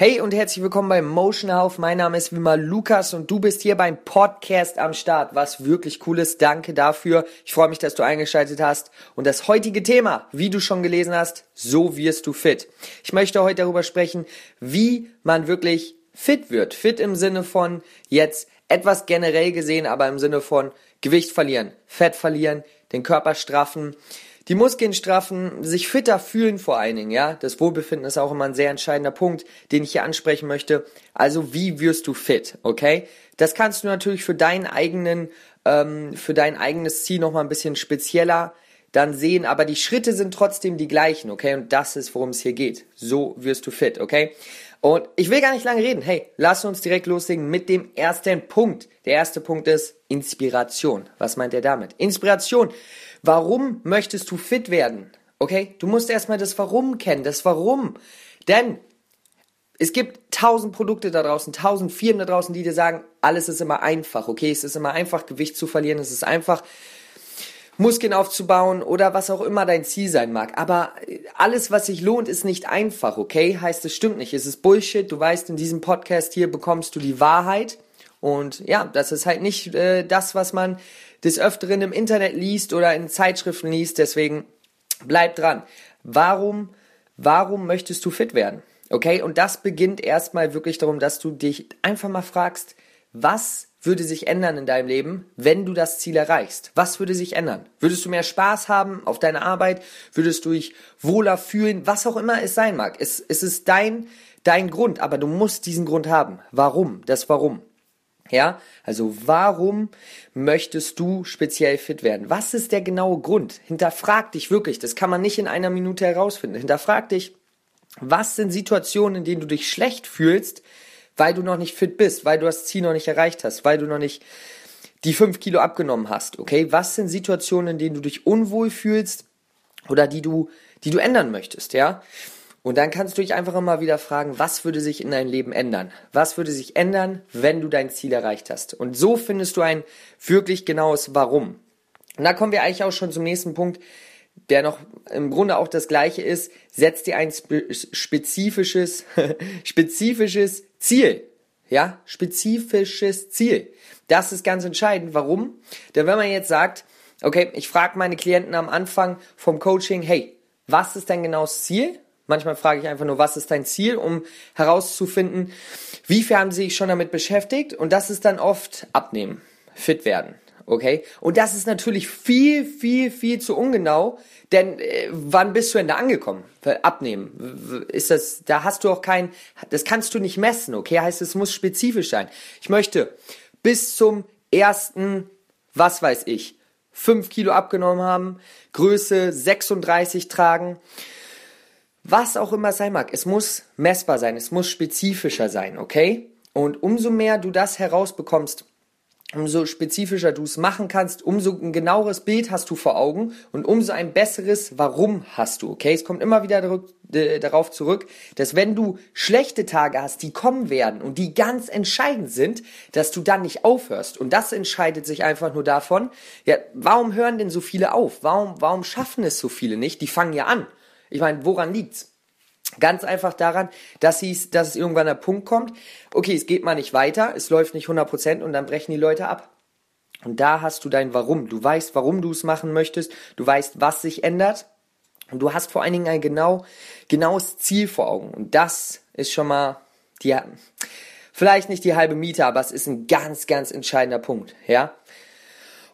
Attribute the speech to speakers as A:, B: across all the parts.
A: Hey und herzlich willkommen beim Motion House. Mein Name ist wie immer Lukas und du bist hier beim Podcast am Start, was wirklich cool ist. Danke dafür. Ich freue mich, dass du eingeschaltet hast. Und das heutige Thema, wie du schon gelesen hast, so wirst du fit. Ich möchte heute darüber sprechen, wie man wirklich fit wird. Fit im Sinne von jetzt etwas generell gesehen, aber im Sinne von Gewicht verlieren, Fett verlieren, den Körper straffen, die Muskeln straffen, sich fitter fühlen vor allen Dingen, ja. Das Wohlbefinden ist auch immer ein sehr entscheidender Punkt, den ich hier ansprechen möchte. Also wie wirst du fit, okay? Das kannst du natürlich für deinen eigenen, ähm, für dein eigenes Ziel nochmal ein bisschen spezieller dann sehen, aber die Schritte sind trotzdem die gleichen, okay? Und das ist, worum es hier geht. So wirst du fit, okay? Und ich will gar nicht lange reden. Hey, lass uns direkt loslegen mit dem ersten Punkt. Der erste Punkt ist Inspiration. Was meint er damit? Inspiration. Warum möchtest du fit werden? Okay? Du musst erstmal das Warum kennen, das Warum. Denn es gibt tausend Produkte da draußen, tausend Firmen da draußen, die dir sagen, alles ist immer einfach, okay? Es ist immer einfach, Gewicht zu verlieren, es ist einfach, Muskeln aufzubauen oder was auch immer dein Ziel sein mag. Aber alles, was sich lohnt, ist nicht einfach, okay? Heißt, es stimmt nicht. Es ist Bullshit. Du weißt, in diesem Podcast hier bekommst du die Wahrheit. Und ja, das ist halt nicht äh, das, was man des Öfteren im Internet liest oder in Zeitschriften liest. Deswegen bleib dran. Warum, warum möchtest du fit werden? Okay, und das beginnt erstmal wirklich darum, dass du dich einfach mal fragst, was würde sich ändern in deinem Leben, wenn du das Ziel erreichst? Was würde sich ändern? Würdest du mehr Spaß haben auf deiner Arbeit? Würdest du dich wohler fühlen? Was auch immer es sein mag. Es, es ist dein, dein Grund, aber du musst diesen Grund haben. Warum? Das Warum. Ja, also warum möchtest du speziell fit werden? Was ist der genaue Grund? Hinterfrag dich wirklich. Das kann man nicht in einer Minute herausfinden. Hinterfrag dich, was sind Situationen, in denen du dich schlecht fühlst, weil du noch nicht fit bist, weil du das Ziel noch nicht erreicht hast, weil du noch nicht die fünf Kilo abgenommen hast. Okay, was sind Situationen, in denen du dich unwohl fühlst oder die du, die du ändern möchtest? Ja. Und dann kannst du dich einfach immer wieder fragen, was würde sich in deinem Leben ändern? Was würde sich ändern, wenn du dein Ziel erreicht hast? Und so findest du ein wirklich genaues Warum. Und da kommen wir eigentlich auch schon zum nächsten Punkt, der noch im Grunde auch das gleiche ist. Setz dir ein spezifisches, spezifisches Ziel. Ja, spezifisches Ziel. Das ist ganz entscheidend. Warum? Denn wenn man jetzt sagt, okay, ich frage meine Klienten am Anfang vom Coaching, hey, was ist dein genaues Ziel? Manchmal frage ich einfach nur, was ist dein Ziel, um herauszufinden, wie viel haben sie sich schon damit beschäftigt? Und das ist dann oft abnehmen, fit werden. Okay? Und das ist natürlich viel, viel, viel zu ungenau, denn äh, wann bist du denn da angekommen? Abnehmen. Ist das, da hast du auch kein, das kannst du nicht messen, okay? Heißt, es muss spezifisch sein. Ich möchte bis zum ersten, was weiß ich, fünf Kilo abgenommen haben, Größe 36 tragen was auch immer sein mag, es muss messbar sein, es muss spezifischer sein, okay? Und umso mehr du das herausbekommst, umso spezifischer du es machen kannst, umso ein genaueres Bild hast du vor Augen und umso ein besseres Warum hast du, okay? Es kommt immer wieder darauf zurück, dass wenn du schlechte Tage hast, die kommen werden und die ganz entscheidend sind, dass du dann nicht aufhörst. Und das entscheidet sich einfach nur davon, ja, warum hören denn so viele auf? Warum, warum schaffen es so viele nicht? Die fangen ja an. Ich meine, woran liegt's? Ganz einfach daran, dass, es, dass es irgendwann der Punkt kommt, okay, es geht mal nicht weiter, es läuft nicht 100% und dann brechen die Leute ab. Und da hast du dein Warum. Du weißt, warum du es machen möchtest, du weißt, was sich ändert und du hast vor allen Dingen ein genau, genaues Ziel vor Augen. Und das ist schon mal die, vielleicht nicht die halbe Miete, aber es ist ein ganz, ganz entscheidender Punkt, ja?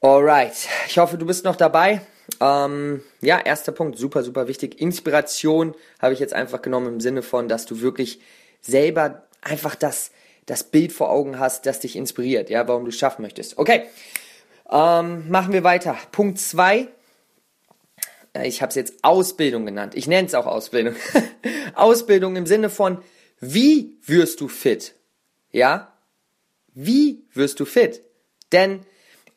A: Alright. Ich hoffe, du bist noch dabei. Ähm, ja, erster Punkt, super, super wichtig. Inspiration habe ich jetzt einfach genommen im Sinne von, dass du wirklich selber einfach das, das Bild vor Augen hast, das dich inspiriert, ja, warum du es schaffen möchtest. Okay, ähm, machen wir weiter. Punkt zwei. Ich habe es jetzt Ausbildung genannt. Ich nenne es auch Ausbildung. Ausbildung im Sinne von, wie wirst du fit? Ja? Wie wirst du fit? Denn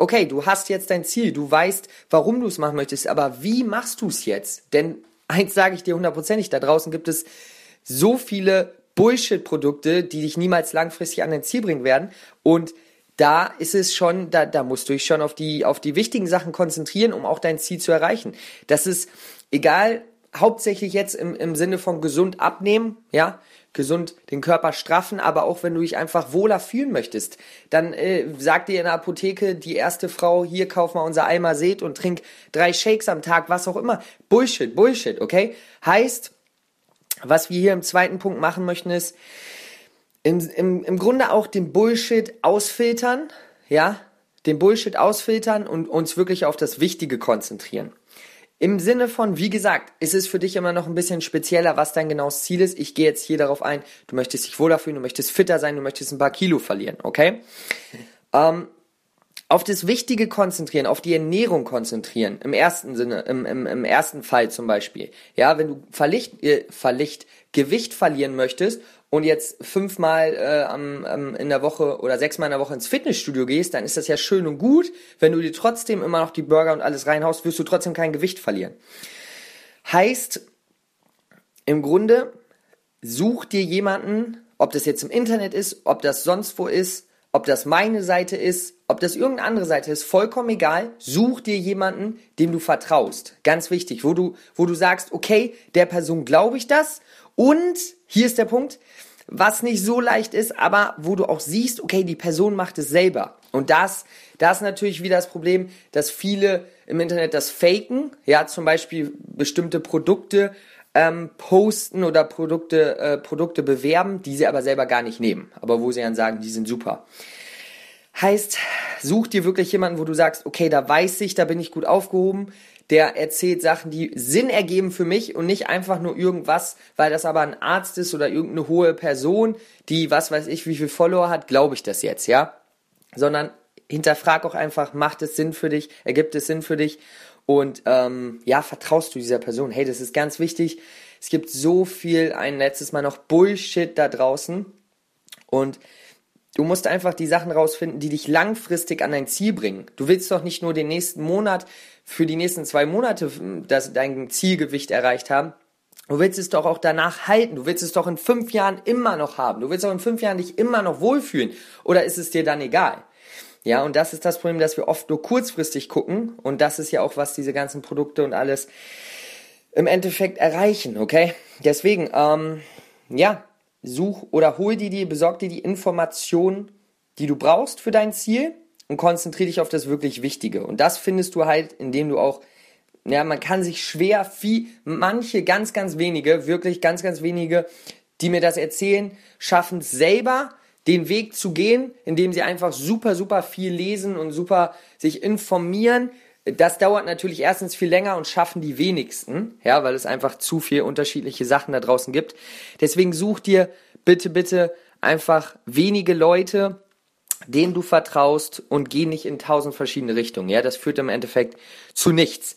A: okay, du hast jetzt dein Ziel, du weißt, warum du es machen möchtest, aber wie machst du es jetzt? Denn eins sage ich dir hundertprozentig, da draußen gibt es so viele Bullshit-Produkte, die dich niemals langfristig an dein Ziel bringen werden und da ist es schon, da, da musst du dich schon auf die, auf die wichtigen Sachen konzentrieren, um auch dein Ziel zu erreichen. Das ist egal, hauptsächlich jetzt im, im Sinne von gesund abnehmen, ja, gesund den Körper straffen, aber auch wenn du dich einfach wohler fühlen möchtest, dann äh, sag dir in der Apotheke die erste Frau, hier kauf mal unser Eimer Seht und trink drei Shakes am Tag, was auch immer. Bullshit, Bullshit, okay? Heißt, was wir hier im zweiten Punkt machen möchten ist, im, im, im Grunde auch den Bullshit ausfiltern, ja, den Bullshit ausfiltern und uns wirklich auf das Wichtige konzentrieren. Im Sinne von, wie gesagt, ist es für dich immer noch ein bisschen spezieller, was dein genaues Ziel ist. Ich gehe jetzt hier darauf ein, du möchtest dich wohler fühlen, du möchtest fitter sein, du möchtest ein paar Kilo verlieren, okay? Ähm, auf das Wichtige konzentrieren, auf die Ernährung konzentrieren, im ersten Sinne, im, im, im ersten Fall zum Beispiel. Ja, wenn du Verlicht, äh, Verlicht, Gewicht verlieren möchtest und jetzt fünfmal äh, am, am, in der Woche oder sechsmal in der Woche ins Fitnessstudio gehst, dann ist das ja schön und gut. Wenn du dir trotzdem immer noch die Burger und alles reinhaust, wirst du trotzdem kein Gewicht verlieren. Heißt, im Grunde, such dir jemanden, ob das jetzt im Internet ist, ob das sonst wo ist, ob das meine Seite ist, ob das irgendeine andere Seite ist, vollkommen egal. Such dir jemanden, dem du vertraust. Ganz wichtig, wo du, wo du sagst, okay, der Person glaube ich das und hier ist der Punkt, was nicht so leicht ist, aber wo du auch siehst, okay, die Person macht es selber. Und das, das ist natürlich wieder das Problem, dass viele im Internet das faken, ja, zum Beispiel bestimmte Produkte ähm, posten oder Produkte, äh, Produkte bewerben, die sie aber selber gar nicht nehmen, aber wo sie dann sagen, die sind super. Heißt, such dir wirklich jemanden, wo du sagst, okay, da weiß ich, da bin ich gut aufgehoben, der erzählt Sachen, die Sinn ergeben für mich und nicht einfach nur irgendwas, weil das aber ein Arzt ist oder irgendeine hohe Person, die was weiß ich, wie viel Follower hat, glaube ich das jetzt, ja? Sondern hinterfrag auch einfach, macht es Sinn für dich, ergibt es Sinn für dich und ähm, ja, vertraust du dieser Person? Hey, das ist ganz wichtig. Es gibt so viel, ein letztes Mal noch Bullshit da draußen und Du musst einfach die Sachen rausfinden, die dich langfristig an dein Ziel bringen. Du willst doch nicht nur den nächsten Monat für die nächsten zwei Monate das, dein Zielgewicht erreicht haben. Du willst es doch auch danach halten. Du willst es doch in fünf Jahren immer noch haben. Du willst auch in fünf Jahren dich immer noch wohlfühlen. Oder ist es dir dann egal? Ja, und das ist das Problem, dass wir oft nur kurzfristig gucken. Und das ist ja auch, was diese ganzen Produkte und alles im Endeffekt erreichen, okay? Deswegen, ähm, ja, such oder hol dir die, besorg dir die Informationen, die du brauchst für dein Ziel und konzentriere dich auf das wirklich Wichtige. Und das findest du halt, indem du auch, ja, man kann sich schwer, viel, manche, ganz, ganz wenige, wirklich ganz, ganz wenige, die mir das erzählen, schaffen es selber, den Weg zu gehen, indem sie einfach super, super viel lesen und super sich informieren. Das dauert natürlich erstens viel länger und schaffen die wenigsten, ja, weil es einfach zu viel unterschiedliche Sachen da draußen gibt. Deswegen such dir bitte, bitte einfach wenige Leute, denen du vertraust und geh nicht in tausend verschiedene Richtungen. Ja, das führt im Endeffekt zu nichts.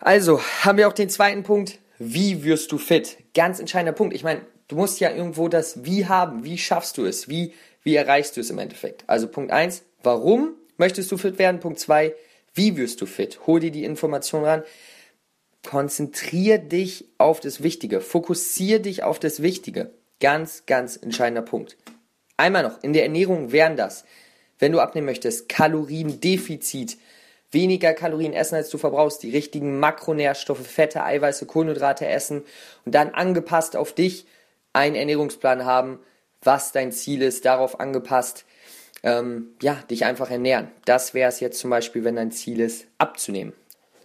A: Also haben wir auch den zweiten Punkt. Wie wirst du fit? Ganz entscheidender Punkt. Ich meine, du musst ja irgendwo das Wie haben. Wie schaffst du es? Wie, wie erreichst du es im Endeffekt? Also Punkt eins: warum möchtest du fit werden? Punkt zwei: wie wirst du fit? Hol dir die Information ran. Konzentrier dich auf das Wichtige. Fokussier dich auf das Wichtige. Ganz, ganz entscheidender Punkt. Einmal noch, in der Ernährung wären das, wenn du abnehmen möchtest, Kaloriendefizit, weniger Kalorien essen, als du verbrauchst, die richtigen Makronährstoffe, Fette, Eiweiße, Kohlenhydrate essen und dann angepasst auf dich einen Ernährungsplan haben, was dein Ziel ist, darauf angepasst, ähm, ja, dich einfach ernähren. Das wäre es jetzt zum Beispiel, wenn dein Ziel ist, abzunehmen.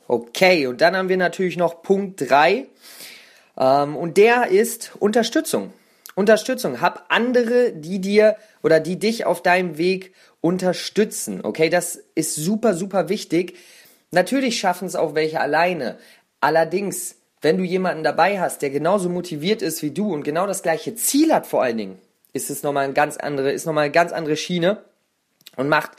A: Okay, und dann haben wir natürlich noch Punkt 3 ähm, und der ist Unterstützung. Unterstützung. Hab andere, die dir oder die dich auf deinem Weg unterstützen. Okay, das ist super, super wichtig. Natürlich schaffen es auch welche alleine. Allerdings, wenn du jemanden dabei hast, der genauso motiviert ist wie du und genau das gleiche Ziel hat vor allen Dingen, ist es nochmal eine ganz andere, ist nochmal eine ganz andere Schiene und macht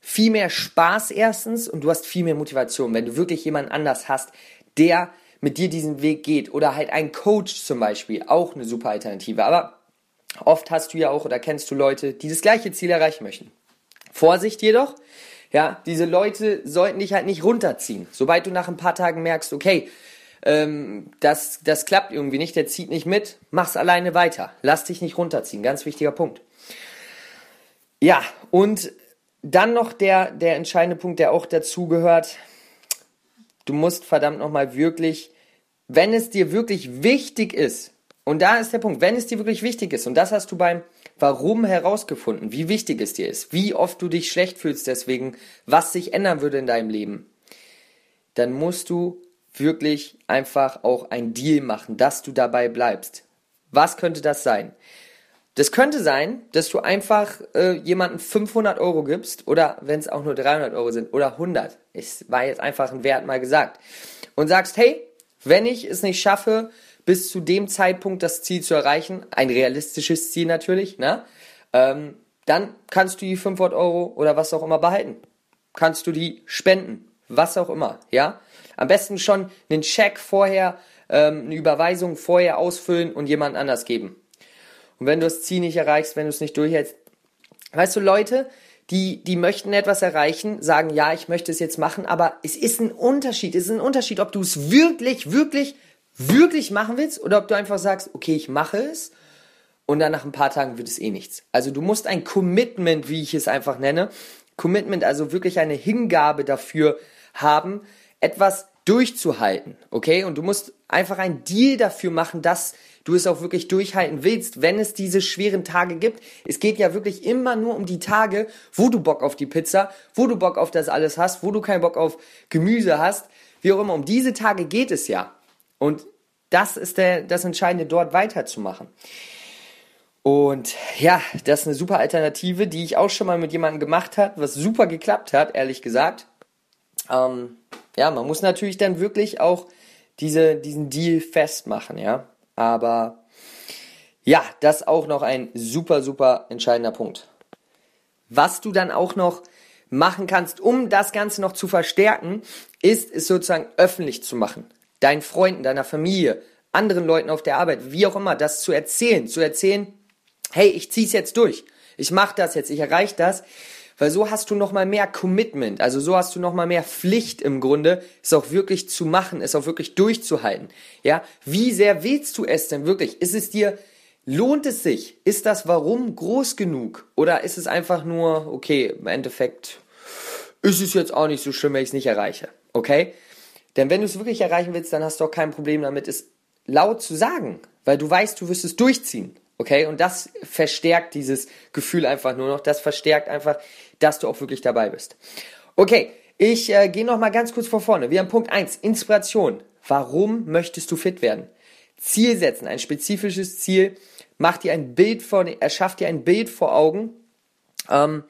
A: viel mehr Spaß erstens und du hast viel mehr Motivation, wenn du wirklich jemanden anders hast, der mit dir diesen Weg geht. Oder halt ein Coach zum Beispiel, auch eine super Alternative. Aber oft hast du ja auch oder kennst du Leute, die das gleiche Ziel erreichen möchten. Vorsicht jedoch, ja, diese Leute sollten dich halt nicht runterziehen. Sobald du nach ein paar Tagen merkst, okay, ähm, das, das klappt irgendwie nicht, der zieht nicht mit, mach's alleine weiter. Lass dich nicht runterziehen, ganz wichtiger Punkt. Ja, und dann noch der, der entscheidende Punkt, der auch dazu gehört, du musst verdammt nochmal wirklich wenn es dir wirklich wichtig ist, und da ist der Punkt, wenn es dir wirklich wichtig ist, und das hast du beim Warum herausgefunden, wie wichtig es dir ist, wie oft du dich schlecht fühlst deswegen, was sich ändern würde in deinem Leben, dann musst du wirklich einfach auch ein Deal machen, dass du dabei bleibst. Was könnte das sein? Das könnte sein, dass du einfach äh, jemanden 500 Euro gibst oder wenn es auch nur 300 Euro sind oder 100. Es war jetzt einfach ein Wert mal gesagt. Und sagst, hey, wenn ich es nicht schaffe, bis zu dem Zeitpunkt das Ziel zu erreichen, ein realistisches Ziel natürlich, ne? Ähm, dann kannst du die 500 Euro oder was auch immer behalten. Kannst du die spenden, was auch immer, ja? Am besten schon einen Check vorher, ähm, eine Überweisung vorher ausfüllen und jemand anders geben. Und wenn du das Ziel nicht erreichst, wenn du es nicht durchhältst, weißt du, Leute, die, die möchten etwas erreichen, sagen, ja, ich möchte es jetzt machen, aber es ist ein Unterschied. Es ist ein Unterschied, ob du es wirklich, wirklich, wirklich machen willst oder ob du einfach sagst, okay, ich mache es und dann nach ein paar Tagen wird es eh nichts. Also du musst ein Commitment, wie ich es einfach nenne, Commitment, also wirklich eine Hingabe dafür haben, etwas durchzuhalten, okay? Und du musst einfach ein Deal dafür machen, dass du es auch wirklich durchhalten willst, wenn es diese schweren Tage gibt. Es geht ja wirklich immer nur um die Tage, wo du Bock auf die Pizza, wo du Bock auf das alles hast, wo du keinen Bock auf Gemüse hast, wie auch immer. Um diese Tage geht es ja. Und das ist der, das Entscheidende, dort weiterzumachen. Und ja, das ist eine super Alternative, die ich auch schon mal mit jemandem gemacht habe, was super geklappt hat, ehrlich gesagt. Ähm, ja, man muss natürlich dann wirklich auch diese, diesen Deal festmachen, ja. Aber ja, das auch noch ein super, super entscheidender Punkt. Was du dann auch noch machen kannst, um das Ganze noch zu verstärken, ist es sozusagen öffentlich zu machen. Deinen Freunden, deiner Familie, anderen Leuten auf der Arbeit, wie auch immer, das zu erzählen. Zu erzählen, hey, ich zieh's jetzt durch. Ich mach das jetzt, ich erreiche das. Weil so hast du nochmal mehr Commitment, also so hast du nochmal mehr Pflicht im Grunde, es auch wirklich zu machen, es auch wirklich durchzuhalten. Ja, wie sehr willst du es denn wirklich? Ist es dir, lohnt es sich? Ist das Warum groß genug? Oder ist es einfach nur, okay, im Endeffekt ist es jetzt auch nicht so schlimm, wenn ich es nicht erreiche. Okay? Denn wenn du es wirklich erreichen willst, dann hast du auch kein Problem damit, es laut zu sagen, weil du weißt, du wirst es durchziehen. Okay, und das verstärkt dieses Gefühl einfach nur noch. Das verstärkt einfach, dass du auch wirklich dabei bist. Okay, ich äh, gehe noch mal ganz kurz vor vorne. Wir haben Punkt 1, Inspiration. Warum möchtest du fit werden? Ziel setzen, ein spezifisches Ziel. Mach dir ein Bild vor, erschaff dir ein Bild vor Augen. Ähm,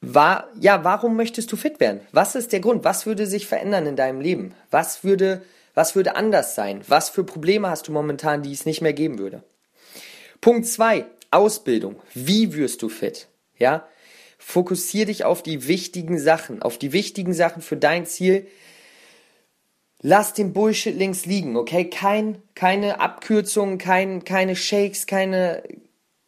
A: war, ja, warum möchtest du fit werden? Was ist der Grund? Was würde sich verändern in deinem Leben? Was würde, was würde anders sein? Was für Probleme hast du momentan, die es nicht mehr geben würde? Punkt zwei Ausbildung. Wie wirst du fit? Ja? Fokussier dich auf die wichtigen Sachen, auf die wichtigen Sachen für dein Ziel. Lass den Bullshit links liegen, okay? Kein, keine Abkürzungen, kein, keine Shakes, keine,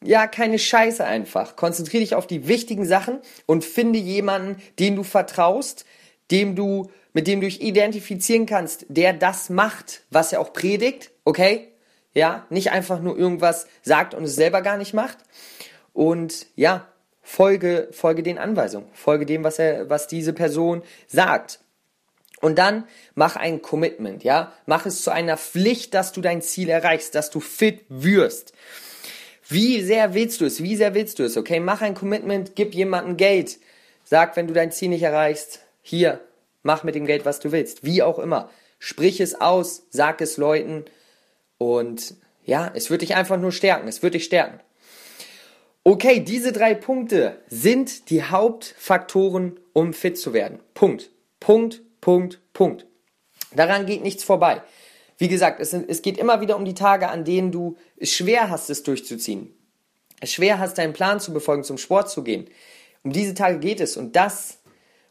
A: ja, keine Scheiße einfach. Konzentrier dich auf die wichtigen Sachen und finde jemanden, den du vertraust, dem du, mit dem du dich identifizieren kannst, der das macht, was er auch predigt, okay? Ja, nicht einfach nur irgendwas sagt und es selber gar nicht macht. Und ja, folge, folge den Anweisungen, folge dem, was er, was diese Person sagt. Und dann mach ein Commitment, ja, mach es zu einer Pflicht, dass du dein Ziel erreichst, dass du fit wirst. Wie sehr willst du es? Wie sehr willst du es? Okay, mach ein Commitment, gib jemandem Geld. Sag, wenn du dein Ziel nicht erreichst, hier, mach mit dem Geld, was du willst. Wie auch immer. Sprich es aus, sag es Leuten, und ja, es wird dich einfach nur stärken. Es wird dich stärken. Okay, diese drei Punkte sind die Hauptfaktoren, um fit zu werden. Punkt. Punkt, Punkt, Punkt. Daran geht nichts vorbei. Wie gesagt, es, es geht immer wieder um die Tage, an denen du es schwer hast, es durchzuziehen. Es schwer hast, deinen Plan zu befolgen, zum Sport zu gehen. Um diese Tage geht es und das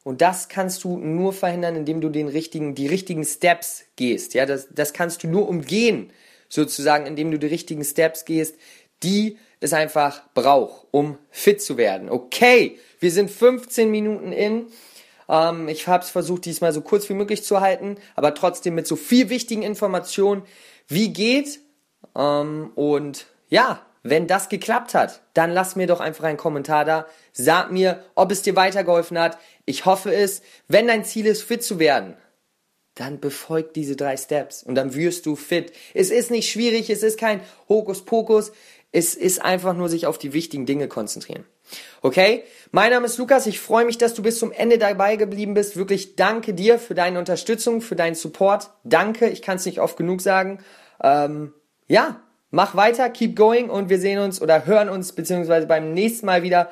A: und das kannst du nur verhindern, indem du den richtigen, die richtigen Steps gehst. Ja, das, das kannst du nur umgehen, sozusagen, indem du die richtigen Steps gehst, die es einfach braucht, um fit zu werden. Okay, wir sind 15 Minuten in. Ähm, ich habe es versucht, diesmal so kurz wie möglich zu halten, aber trotzdem mit so viel wichtigen Informationen, wie geht. Ähm, und ja, wenn das geklappt hat, dann lass mir doch einfach einen Kommentar da. Sag mir, ob es dir weitergeholfen hat. Ich hoffe es. Wenn dein Ziel ist, fit zu werden, dann befolg diese drei Steps und dann wirst du fit. Es ist nicht schwierig, es ist kein Hokuspokus, es ist einfach nur sich auf die wichtigen Dinge konzentrieren. Okay? Mein Name ist Lukas, ich freue mich, dass du bis zum Ende dabei geblieben bist. Wirklich danke dir für deine Unterstützung, für deinen Support. Danke, ich kann es nicht oft genug sagen. Ähm, ja, mach weiter, keep going und wir sehen uns oder hören uns beziehungsweise beim nächsten Mal wieder.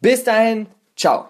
A: Bis dahin, ciao.